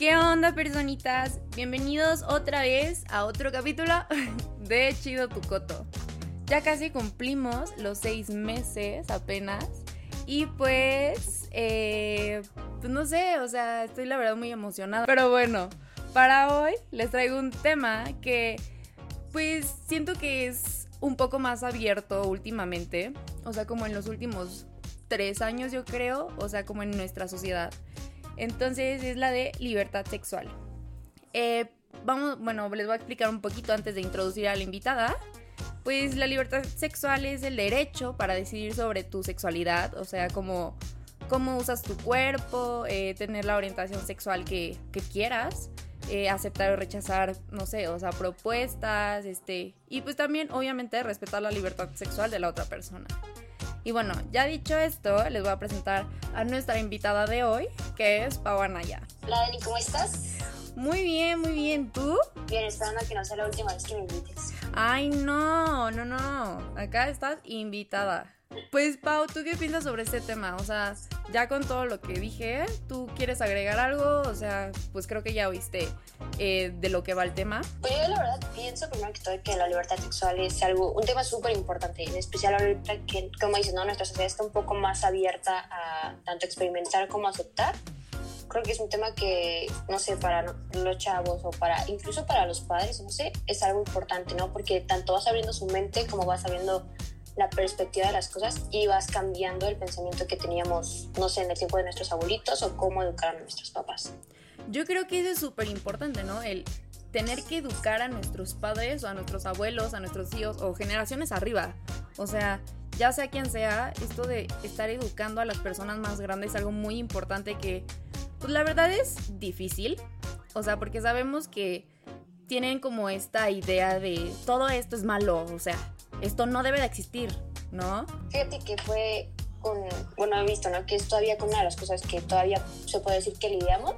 ¿Qué onda, personitas? Bienvenidos otra vez a otro capítulo de Chido Tu Coto. Ya casi cumplimos los seis meses apenas. Y pues, eh, pues no sé, o sea, estoy la verdad muy emocionada. Pero bueno, para hoy les traigo un tema que pues siento que es un poco más abierto últimamente. O sea, como en los últimos tres años yo creo. O sea, como en nuestra sociedad. Entonces es la de libertad sexual. Eh, vamos, bueno, les voy a explicar un poquito antes de introducir a la invitada. Pues la libertad sexual es el derecho para decidir sobre tu sexualidad, o sea, cómo, cómo usas tu cuerpo, eh, tener la orientación sexual que, que quieras, eh, aceptar o rechazar, no sé, o sea, propuestas, este, y pues también obviamente respetar la libertad sexual de la otra persona. Y bueno, ya dicho esto, les voy a presentar a nuestra invitada de hoy, que es Pau Anaya. Hola Dani, ¿cómo estás? Muy bien, muy bien. ¿Tú? Bien, esperando que no sea la última vez que me invites. Ay, no, no, no. Acá estás invitada. Pues Pau, ¿tú qué piensas sobre este tema? O sea, ya con todo lo que dije, ¿tú quieres agregar algo? O sea, pues creo que ya oíste eh, de lo que va el tema. Pues yo la verdad pienso primero que todo que la libertad sexual es algo, un tema súper importante, en especial ahorita que, como dices, ¿no? nuestra sociedad está un poco más abierta a tanto experimentar como aceptar. Creo que es un tema que, no sé, para los chavos o para, incluso para los padres, no sé, es algo importante, ¿no? Porque tanto vas abriendo su mente como vas abriendo la perspectiva de las cosas y vas cambiando el pensamiento que teníamos, no sé, en el tiempo de nuestros abuelitos o cómo educar a nuestros papás. Yo creo que eso es súper importante, ¿no? El tener que educar a nuestros padres o a nuestros abuelos, a nuestros hijos o generaciones arriba. O sea, ya sea quien sea, esto de estar educando a las personas más grandes es algo muy importante que, pues la verdad es difícil. O sea, porque sabemos que tienen como esta idea de todo esto es malo, o sea, esto no debe de existir, ¿no? Fíjate que fue con, bueno, he visto, ¿no? Que es todavía con una de las cosas que todavía se puede decir que lidiamos,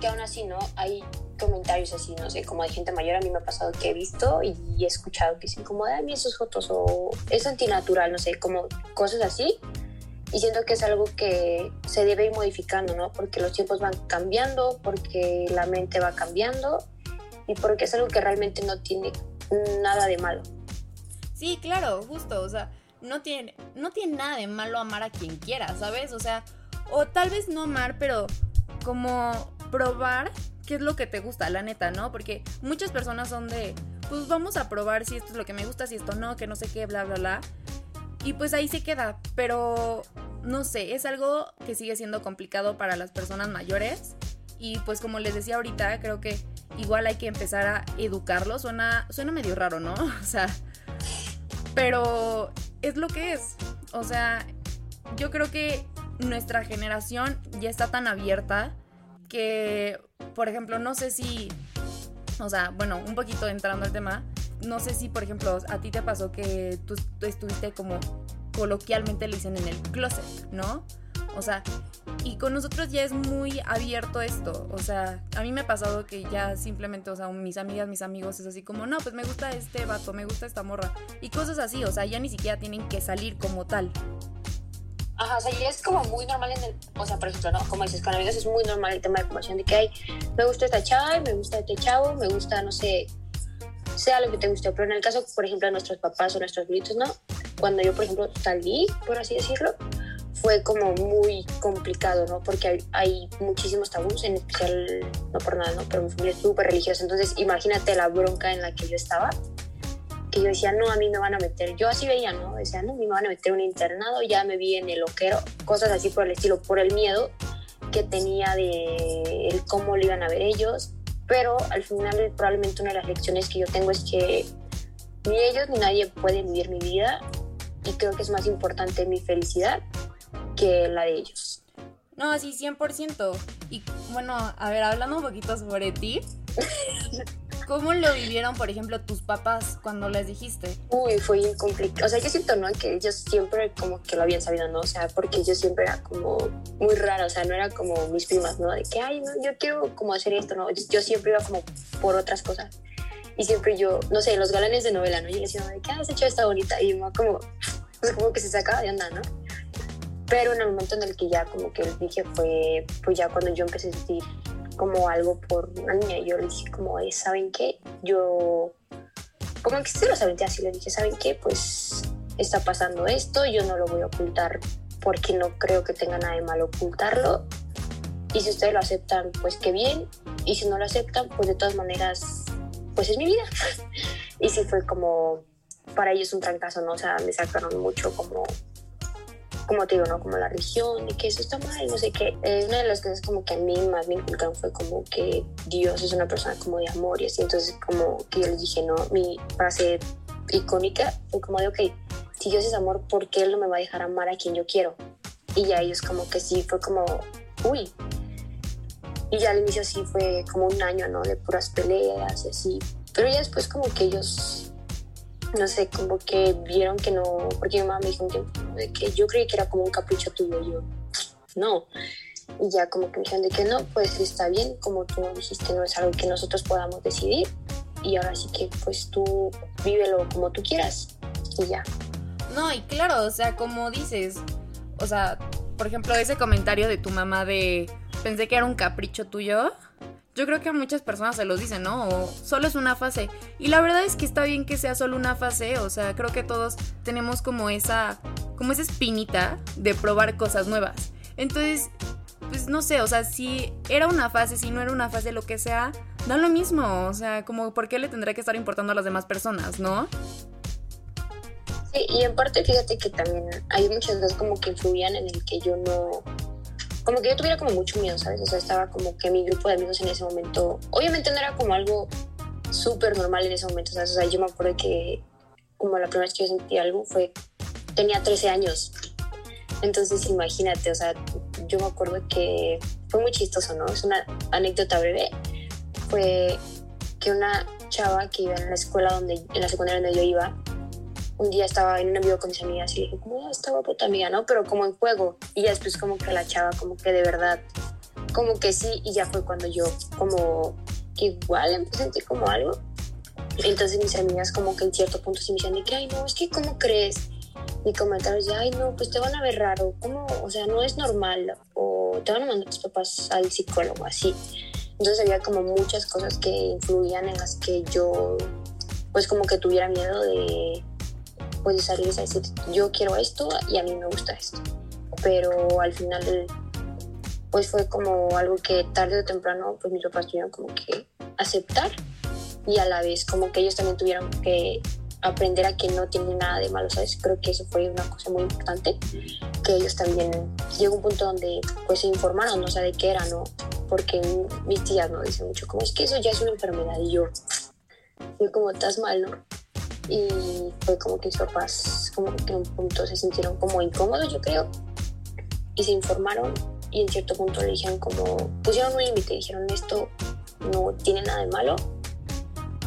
que aún así, ¿no? Hay comentarios así, no sé, como de gente mayor, a mí me ha pasado que he visto y he escuchado que dicen como, a mí esos fotos o es antinatural, no sé, como cosas así. Y siento que es algo que se debe ir modificando, ¿no? Porque los tiempos van cambiando, porque la mente va cambiando y porque es algo que realmente no tiene nada de malo. Sí, claro, justo, o sea, no tiene, no tiene nada de malo amar a quien quiera, ¿sabes? O sea, o tal vez no amar, pero como probar qué es lo que te gusta, la neta, ¿no? Porque muchas personas son de, pues vamos a probar si esto es lo que me gusta, si esto no, que no sé qué, bla, bla, bla. Y pues ahí se queda, pero no sé, es algo que sigue siendo complicado para las personas mayores. Y pues como les decía ahorita, creo que igual hay que empezar a educarlos. Suena, suena medio raro, ¿no? O sea, pero es lo que es. O sea, yo creo que nuestra generación ya está tan abierta que, por ejemplo, no sé si, o sea, bueno, un poquito entrando al tema, no sé si, por ejemplo, a ti te pasó que tú, estuviste como coloquialmente le dicen en el closet, ¿no? O sea, y con nosotros ya es muy abierto esto. O sea, a mí me ha pasado que ya simplemente, o sea, mis amigas, mis amigos es así como, no, pues me gusta este vato, me gusta esta morra. Y cosas así, o sea, ya ni siquiera tienen que salir como tal. Ajá, o sea, ya es como muy normal en el, o sea, por ejemplo, ¿no? Como dices, con amigos es muy normal el tema de conversación de que hay, me gusta esta chava, me gusta este chavo, me gusta, no sé, sea lo que te guste. Pero en el caso, por ejemplo, de nuestros papás o nuestros abuelitos, ¿no? Cuando yo, por ejemplo, salí, por así decirlo, fue como muy complicado, ¿no? Porque hay, hay, muchísimos tabús, en especial, no por nada, ¿no? Pero mi familia es súper religiosa, entonces imagínate la bronca en la que yo estaba, que yo decía, no, a mí me van a meter, yo así veía, ¿no? Decía, no, a mí me van a meter un internado, ya me vi en el loquero, cosas así por el estilo, por el miedo que tenía de el cómo lo iban a ver ellos, pero al final probablemente una de las lecciones que yo tengo es que ni ellos ni nadie puede vivir mi vida y creo que es más importante mi felicidad que la de ellos. No, sí, 100%. Y bueno, a ver, hablando un poquito sobre ti, ¿cómo lo vivieron, por ejemplo, tus papás cuando les dijiste? Uy, fue complicado. O sea, yo siento, ¿no? Que ellos siempre como que lo habían sabido, ¿no? O sea, porque yo siempre era como muy rara, o sea, no era como mis primas, ¿no? De que, ay, no, yo quiero como hacer esto, ¿no? Yo siempre iba como por otras cosas. Y siempre yo, no sé, los galanes de novela, ¿no? Yo decía, ¿de qué has hecho esta bonita? Y yo como, pues como que se sacaba de onda, ¿no? Pero en el momento en el que ya como que les dije fue, pues ya cuando yo empecé a sentir como algo por una niña. Y yo le dije como, ¿saben qué? Yo, como que se lo saben, así le dije, ¿saben qué? Pues está pasando esto, yo no lo voy a ocultar porque no creo que tenga nada de malo ocultarlo. Y si ustedes lo aceptan, pues qué bien. Y si no lo aceptan, pues de todas maneras, pues es mi vida. y sí fue como, para ellos un trancazo, ¿no? O sea, me sacaron mucho como como te digo, ¿no? Como la religión, y que eso está mal, no sé qué. Eh, una de las cosas como que a mí más me inculcaron fue como que Dios es una persona como de amor y así. Entonces como que yo les dije, no, mi frase icónica fue como de, ok, si Dios es amor, ¿por qué Él no me va a dejar amar a quien yo quiero? Y ya ellos como que sí, fue como, uy. Y ya al inicio sí fue como un año, ¿no? De puras peleas y así. Pero ya después como que ellos no sé, como que vieron que no, porque mi mamá me dijo un tiempo que yo creí que era como un capricho tuyo, yo, no. Y ya como que me dijeron de que no, pues está bien, como tú dijiste, no es algo que nosotros podamos decidir. Y ahora sí que pues tú vívelo como tú quieras y ya. No, y claro, o sea, como dices, o sea, por ejemplo, ese comentario de tu mamá de pensé que era un capricho tuyo, yo creo que a muchas personas se los dicen, ¿no? O solo es una fase. Y la verdad es que está bien que sea solo una fase, o sea, creo que todos tenemos como esa, como esa espinita de probar cosas nuevas. Entonces, pues no sé, o sea, si era una fase, si no era una fase, lo que sea, da lo mismo, o sea, como por qué le tendrá que estar importando a las demás personas, ¿no? Sí, y en parte fíjate que también hay muchas cosas como que influían en el que yo no como que yo tuviera como mucho miedo, ¿sabes? O sea, estaba como que mi grupo de amigos en ese momento, obviamente no era como algo súper normal en ese momento, ¿sabes? O sea, yo me acuerdo que como la primera vez que yo sentí algo fue, tenía 13 años. Entonces, imagínate, o sea, yo me acuerdo que fue muy chistoso, ¿no? Es una anécdota breve. Fue que una chava que iba en la escuela donde, en la secundaria donde yo iba, un día estaba en un envío con mis amigas y dije, como, ah, está guapo tu amiga, ¿no? Pero como en juego. Y ya después como que la chava, como que de verdad, como que sí, y ya fue cuando yo como igual empecé a sentir como algo. Entonces mis amigas como que en cierto punto sí me decían que, ay, no, es que ¿cómo crees? Y comentarios de, ay, no, pues te van a ver raro, ¿cómo? O sea, no es normal, o te van a mandar tus papás al psicólogo, así. Entonces había como muchas cosas que influían en las que yo, pues como que tuviera miedo de, puedes salir a decir, yo quiero esto y a mí me gusta esto. Pero al final, pues fue como algo que tarde o temprano, pues mis papás tuvieron como que aceptar y a la vez como que ellos también tuvieron que aprender a que no tiene nada de malo, ¿sabes? Creo que eso fue una cosa muy importante, que ellos también llegó un punto donde pues se informaron, no sé de qué era, ¿no? Porque mis tías no dicen mucho, como es que eso ya es una enfermedad y yo, yo como estás mal, ¿no? Y fue como que mis papás como que en un punto se sintieron como incómodos yo creo y se informaron y en cierto punto le dijeron como pusieron un límite dijeron esto no tiene nada de malo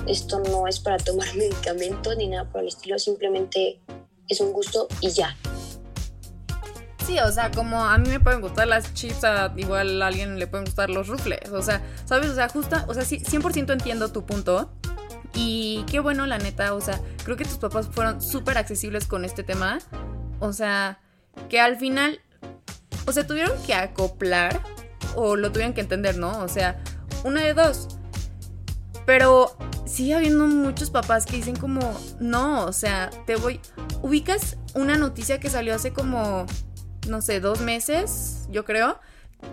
esto no es para tomar medicamentos ni nada por el estilo simplemente es un gusto y ya Sí, o sea, como a mí me pueden gustar las chips, a igual a alguien le pueden gustar los rufles. O sea, ¿sabes? O sea, justa, o sea, sí, 100% entiendo tu punto. Y qué bueno, la neta, o sea, creo que tus papás fueron súper accesibles con este tema. O sea, que al final, o sea, tuvieron que acoplar o lo tuvieron que entender, ¿no? O sea, una de dos. Pero sigue habiendo muchos papás que dicen como, no, o sea, te voy... Ubicas una noticia que salió hace como, no sé, dos meses, yo creo,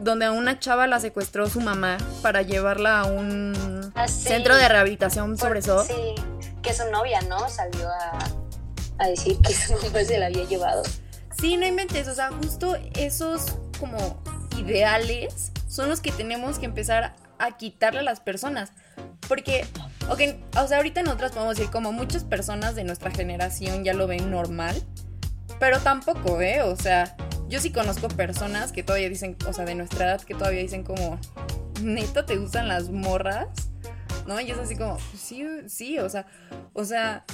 donde a una chava la secuestró su mamá para llevarla a un ah, centro de rehabilitación sobre eso. Sí, que su novia, ¿no? Salió a, a, decir que su mamá se la había llevado. Sí, no inventes, o sea, justo esos como ideales son los que tenemos que empezar a quitarle a las personas. Porque, ok, o sea, ahorita nosotros podemos decir como muchas personas de nuestra generación ya lo ven normal, pero tampoco, ¿eh? O sea, yo sí conozco personas que todavía dicen, o sea, de nuestra edad, que todavía dicen como, ¿neta te gustan las morras? ¿No? Y es así como, sí, sí, o sea, o sea,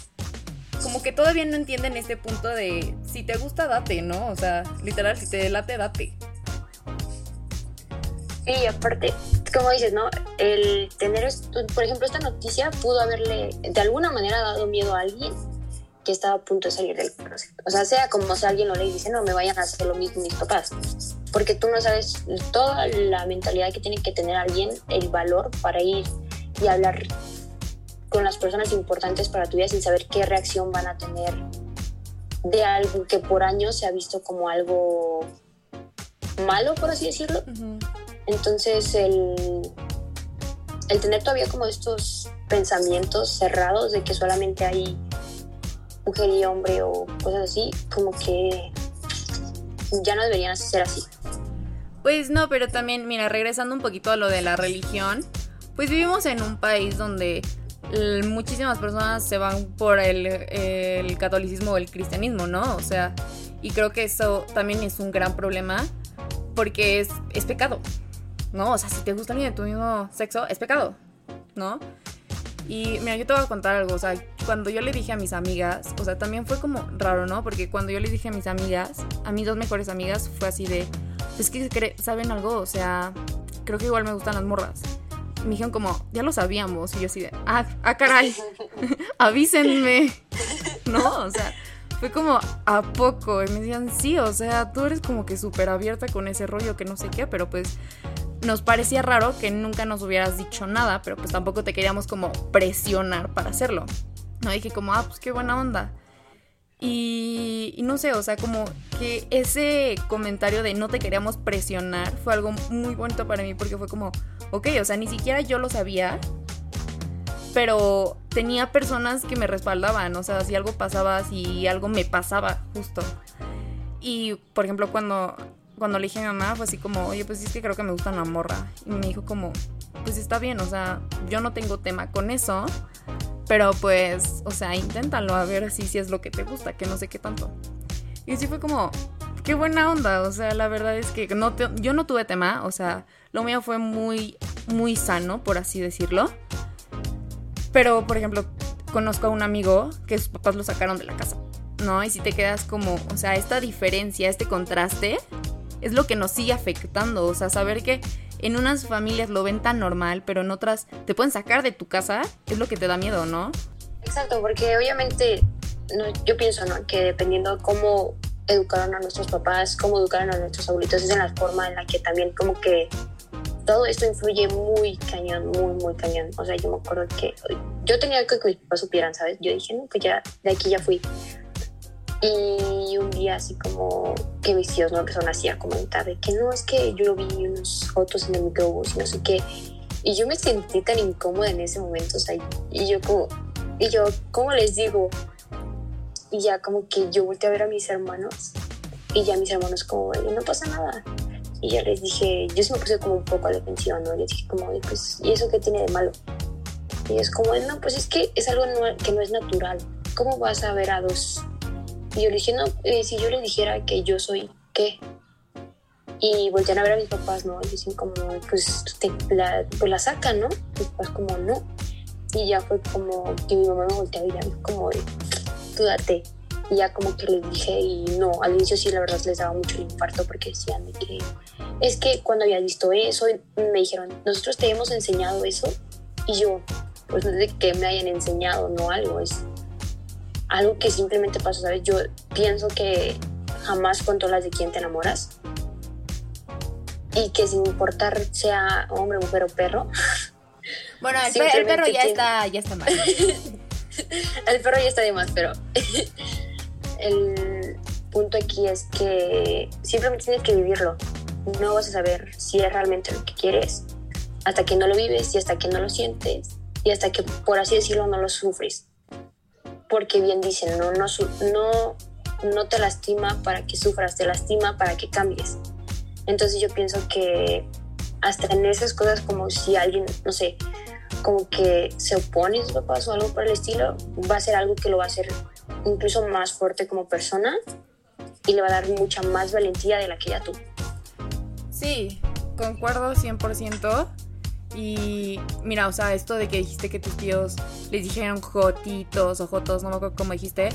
como que todavía no entienden este punto de, si te gusta, date, ¿no? O sea, literal, si te late, date. Sí, aparte, como dices, ¿no? El tener, por ejemplo, esta noticia pudo haberle de alguna manera dado miedo a alguien estaba a punto de salir del closet. O sea, sea como si alguien lo le dice, no me vayan a hacer lo mismo mis papás. porque tú no sabes toda la mentalidad que tiene que tener alguien, el valor para ir y hablar con las personas importantes para tu vida sin saber qué reacción van a tener de algo que por años se ha visto como algo malo, por así decirlo. Entonces, el, el tener todavía como estos pensamientos cerrados de que solamente hay mujer y hombre o cosas así, como que ya no deberían ser así. Pues no, pero también, mira, regresando un poquito a lo de la religión, pues vivimos en un país donde muchísimas personas se van por el, catolicismo o el cristianismo, ¿no? O sea, y creo que eso también es un gran problema porque es, es pecado, ¿no? O sea, si te gusta alguien de tu mismo sexo, es pecado, ¿no? Y mira, yo te voy a contar algo, o sea, cuando yo le dije a mis amigas, o sea, también fue como raro, ¿no? Porque cuando yo le dije a mis amigas, a mis dos mejores amigas, fue así de, es que saben algo, o sea, creo que igual me gustan las morras me dijeron como, ya lo sabíamos. Y yo así de, ah, ah caray, avísenme. ¿No? O sea, fue como, ¿a poco? Y me decían, sí, o sea, tú eres como que súper abierta con ese rollo que no sé qué, pero pues nos parecía raro que nunca nos hubieras dicho nada, pero pues tampoco te queríamos como presionar para hacerlo. No dije como, ah, pues qué buena onda. Y, no sé, o sea, como que ese comentario de no te queríamos presionar fue algo muy bonito para mí porque fue como, ok, o sea, ni siquiera yo lo sabía, pero tenía personas que me respaldaban, o sea, si algo pasaba, si algo me pasaba, justo. Y, por ejemplo, cuando, cuando le dije a mi mamá, fue así como, oye, pues es que creo que me gusta una morra. Y me dijo como, pues está bien, o sea, yo no tengo tema con eso, pero pues, o sea, inténtalo a ver si, si es lo que te gusta, que no sé qué tanto. Y así fue como, qué buena onda, o sea, la verdad es que no yo no tuve tema, o sea, lo mío fue muy, muy sano, por así decirlo. Pero, por ejemplo, conozco a un amigo que sus papás lo sacaron de la casa, ¿no? Y si te quedas como, o sea, esta diferencia, este contraste, es lo que nos sigue afectando, o sea, saber que en unas familias lo ven tan normal, pero en otras te pueden sacar de tu casa, es lo que te da miedo, ¿no? Exacto, porque obviamente yo pienso ¿no? que dependiendo cómo educaron a nuestros papás, cómo educaron a nuestros abuelitos, es en la forma en la que también como que todo esto influye muy cañón, muy, muy cañón. O sea, yo me acuerdo que yo tenía que que mis papás supieran, ¿sabes? Yo dije, no, pues ya, de aquí ya fui. Y un día así como que mis tíos no empezaron así a comentar de que no, es que yo vi unas fotos en el microbús y no sé qué. Y yo me sentí tan incómoda en ese momento, o sea, y yo como, y yo, ¿cómo les digo? Y ya como que yo volteé a ver a mis hermanos y ya mis hermanos como, no pasa nada. Y ya les dije, yo sí me puse como un poco a la defensiva, ¿no? Les dije como, pues, ¿y eso qué tiene de malo? Y es como, no, pues es que es algo que no es natural. ¿Cómo vas a ver a dos y yo le dije, no, eh, si yo le dijera que yo soy, ¿qué? Y voltean a ver a mis papás, ¿no? Y dicen como, pues, la, pues la sacan, ¿no? Mis papás como, no. Y ya fue como que mi mamá me volteaba y ya me como, tú date. Y ya como que les dije, y no, al inicio sí, la verdad les daba mucho el infarto porque decían de que, es que cuando había visto eso, me dijeron, nosotros te hemos enseñado eso. Y yo, pues no de que me hayan enseñado, no algo, es algo que simplemente pasó, ¿sabes? Yo pienso que jamás controlas de quién te enamoras y que sin importar sea hombre, mujer o perro. Bueno, el, perro ya está, ya está mal. el perro ya está de más, pero el punto aquí es que simplemente tienes que vivirlo. No vas a saber si es realmente lo que quieres hasta que no lo vives y hasta que no lo sientes y hasta que, por así decirlo, no lo sufres porque bien dicen, no, no, no, no te lastima para que sufras, te lastima para que cambies. Entonces yo pienso que hasta en esas cosas como si alguien, no sé, como que se opone a sus papás o algo por el estilo, va a ser algo que lo va a hacer incluso más fuerte como persona y le va a dar mucha más valentía de la que ya tú. Sí, concuerdo 100%. Y mira, o sea, esto de que dijiste que tus tíos les dijeron jotitos o jotos, no me acuerdo cómo dijiste,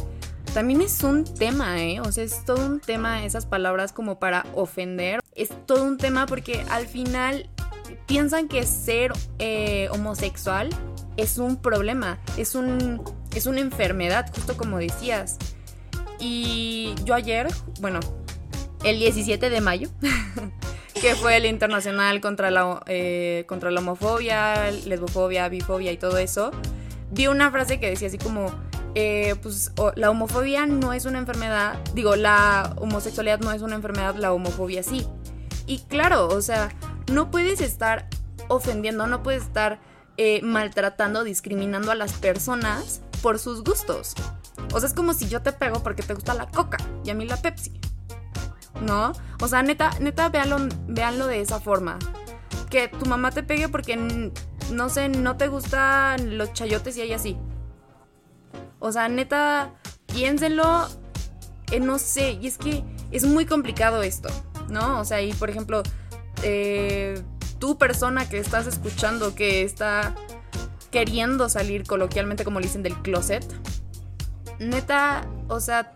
también es un tema, ¿eh? O sea, es todo un tema esas palabras como para ofender. Es todo un tema porque al final piensan que ser eh, homosexual es un problema, es, un, es una enfermedad, justo como decías. Y yo ayer, bueno, el 17 de mayo, que fue el internacional contra la, eh, contra la homofobia, lesbofobia, bifobia y todo eso, vi una frase que decía así como, eh, pues la homofobia no es una enfermedad, digo, la homosexualidad no es una enfermedad, la homofobia sí. Y claro, o sea, no puedes estar ofendiendo, no puedes estar eh, maltratando, discriminando a las personas por sus gustos. O sea, es como si yo te pego porque te gusta la coca y a mí la Pepsi. ¿No? O sea, neta, neta, véanlo, de esa forma. Que tu mamá te pegue porque, no sé, no te gustan los chayotes y ella sí. O sea, neta, piénsenlo. No sé, y es que es muy complicado esto, ¿no? O sea, y por ejemplo, eh, tu persona que estás escuchando, que está queriendo salir coloquialmente, como le dicen, del closet, neta, o sea,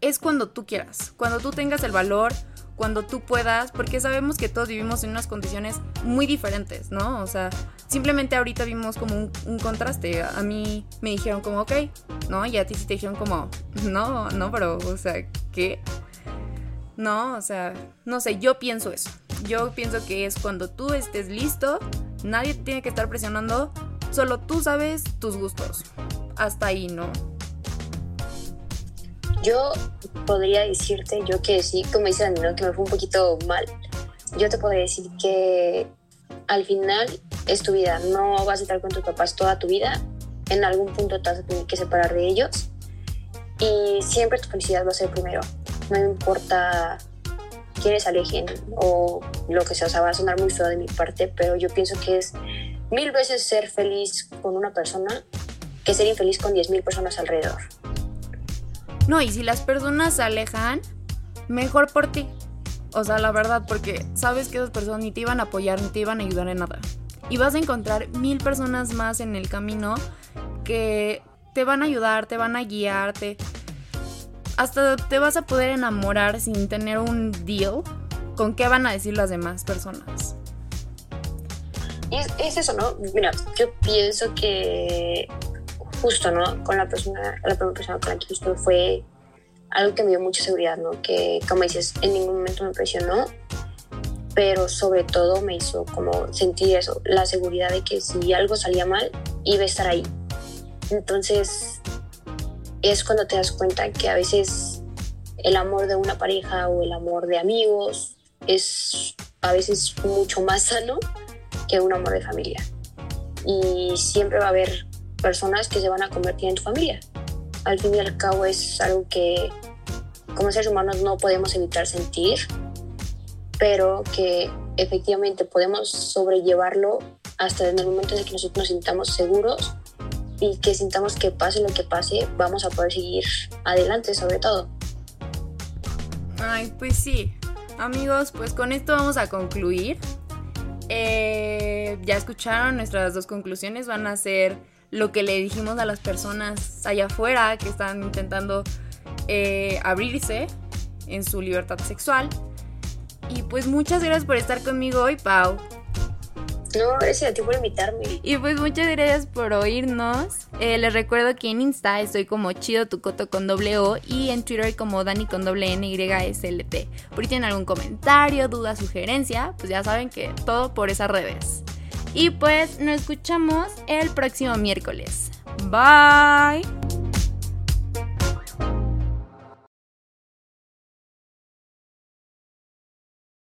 es cuando tú quieras, cuando tú tengas el valor, cuando tú puedas, porque sabemos que todos vivimos en unas condiciones muy diferentes, ¿no? O sea, simplemente ahorita vimos como un, contraste. A mí me dijeron como, ok, ¿no? Y a ti sí te dijeron como, no, no, pero, o sea, ¿qué? No, o sea, no sé, yo pienso eso. Yo pienso que es cuando tú estés listo, nadie te tiene que estar presionando, solo tú sabes tus gustos. Hasta ahí, ¿no? Yo podría decirte, yo que sí, como dice Daniel, que me fue un poquito mal, yo te podría decir que al final es tu vida, no vas a estar con tus papás toda tu vida, en algún punto te vas a tener que separar de ellos y siempre tu felicidad va a ser primero, no importa quiénes alejen o lo que sea, o sea, va a sonar muy feo de mi parte, pero yo pienso que es mil veces ser feliz con una persona que ser infeliz con diez mil personas alrededor. No, y si las personas se alejan, mejor por ti. O sea, la verdad, porque sabes que esas personas ni te iban a apoyar, ni te iban a ayudar en nada. Y vas a encontrar mil personas más en el camino que te van a ayudar, te van a guiarte. Hasta te vas a poder enamorar sin tener un deal con qué van a decir las demás personas. Es, es eso, ¿no? Mira, yo pienso que justo, ¿no? Con la persona, la primera persona con la que estuve fue algo que me dio mucha seguridad, ¿no? Que, como dices, en ningún momento me presionó, pero sobre todo me hizo como sentir eso, la seguridad de que si algo salía mal, iba a estar ahí. Entonces, es cuando te das cuenta que a veces el amor de una pareja o el amor de amigos es a veces mucho más sano que un amor de familia. Y siempre va a haber personas que se van a convertir en tu familia. Al fin y al cabo es algo que como seres humanos no podemos evitar sentir, pero que efectivamente podemos sobrellevarlo hasta en el momento en que nosotros nos sintamos seguros y que sintamos que pase lo que pase, vamos a poder seguir adelante sobre todo. Ay, pues sí. Amigos, pues con esto vamos a concluir. Eh, ya escucharon nuestras dos conclusiones, van a ser lo que le dijimos a las personas allá afuera que están intentando eh, abrirse en su libertad sexual. Y pues muchas gracias por estar conmigo hoy, Pau. No, gracias a ti por invitarme. Y pues muchas gracias por oírnos. Eh, les recuerdo que en Insta estoy como Chido Tucoto con doble O y en Twitter como Dani con doble N Y S L T. Por si tienen algún comentario, duda, sugerencia, pues ya saben que todo por esas redes. Y pues nos escuchamos el próximo miércoles. Bye.